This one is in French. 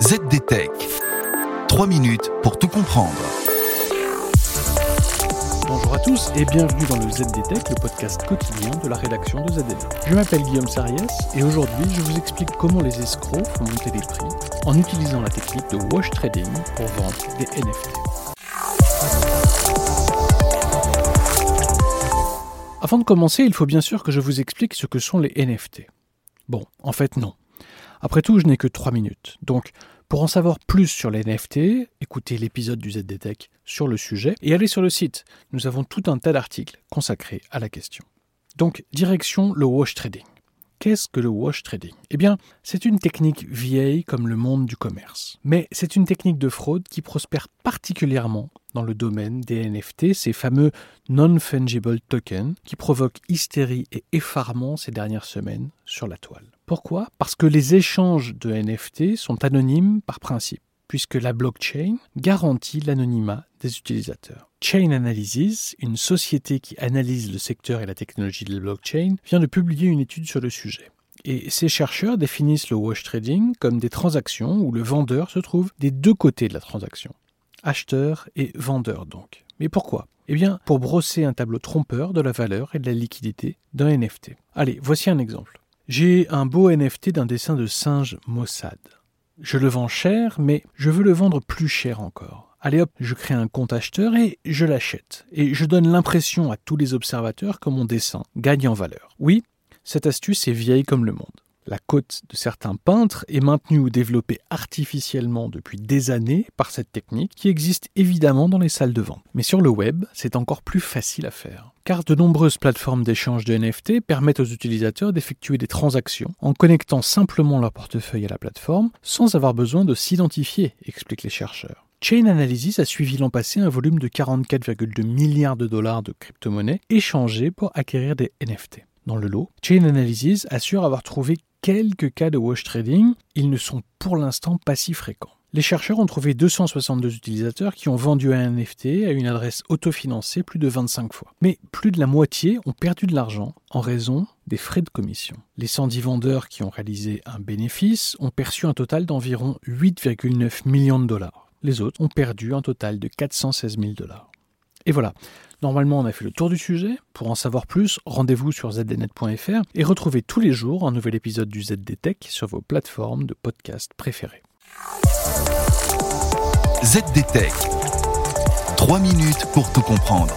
ZDTech. 3 minutes pour tout comprendre. Bonjour à tous et bienvenue dans le ZDTech, le podcast quotidien de la rédaction de ZDN. Je m'appelle Guillaume Sariès et aujourd'hui je vous explique comment les escrocs font monter les prix en utilisant la technique de wash trading pour vendre des NFT. Avant de commencer, il faut bien sûr que je vous explique ce que sont les NFT. Bon, en fait non. Après tout, je n'ai que 3 minutes. Donc, pour en savoir plus sur les NFT, écoutez l'épisode du ZDTech sur le sujet et allez sur le site. Nous avons tout un tas d'articles consacrés à la question. Donc, direction le wash trading. Qu'est-ce que le wash trading? Eh bien, c'est une technique vieille comme le monde du commerce. Mais c'est une technique de fraude qui prospère particulièrement dans le domaine des NFT, ces fameux non-fungible tokens qui provoquent hystérie et effarement ces dernières semaines sur la toile. Pourquoi? Parce que les échanges de NFT sont anonymes par principe, puisque la blockchain garantit l'anonymat des utilisateurs. Chain Analysis, une société qui analyse le secteur et la technologie de la blockchain, vient de publier une étude sur le sujet. Et ces chercheurs définissent le wash trading comme des transactions où le vendeur se trouve des deux côtés de la transaction. Acheteur et vendeur donc. Mais pourquoi? Eh bien, pour brosser un tableau trompeur de la valeur et de la liquidité d'un NFT. Allez, voici un exemple. J'ai un beau NFT d'un dessin de singe Mossad. Je le vends cher, mais je veux le vendre plus cher encore. Allez hop, je crée un compte acheteur et je l'achète. Et je donne l'impression à tous les observateurs que mon dessin gagne en valeur. Oui, cette astuce est vieille comme le monde. La cote de certains peintres est maintenue ou développée artificiellement depuis des années par cette technique qui existe évidemment dans les salles de vente. Mais sur le web, c'est encore plus facile à faire. Car de nombreuses plateformes d'échange de NFT permettent aux utilisateurs d'effectuer des transactions en connectant simplement leur portefeuille à la plateforme sans avoir besoin de s'identifier, expliquent les chercheurs. Chain Analysis a suivi l'an passé un volume de 44,2 milliards de dollars de crypto-monnaies échangées pour acquérir des NFT. Dans le lot, Chain Analysis assure avoir trouvé quelques cas de wash trading, ils ne sont pour l'instant pas si fréquents. Les chercheurs ont trouvé 262 utilisateurs qui ont vendu un NFT à une adresse autofinancée plus de 25 fois. Mais plus de la moitié ont perdu de l'argent en raison des frais de commission. Les 110 vendeurs qui ont réalisé un bénéfice ont perçu un total d'environ 8,9 millions de dollars. Les autres ont perdu un total de 416 000 dollars. Et voilà, Normalement, on a fait le tour du sujet. Pour en savoir plus, rendez-vous sur zdnet.fr et retrouvez tous les jours un nouvel épisode du ZDTech sur vos plateformes de podcast préférées. ZDTech. 3 minutes pour tout comprendre.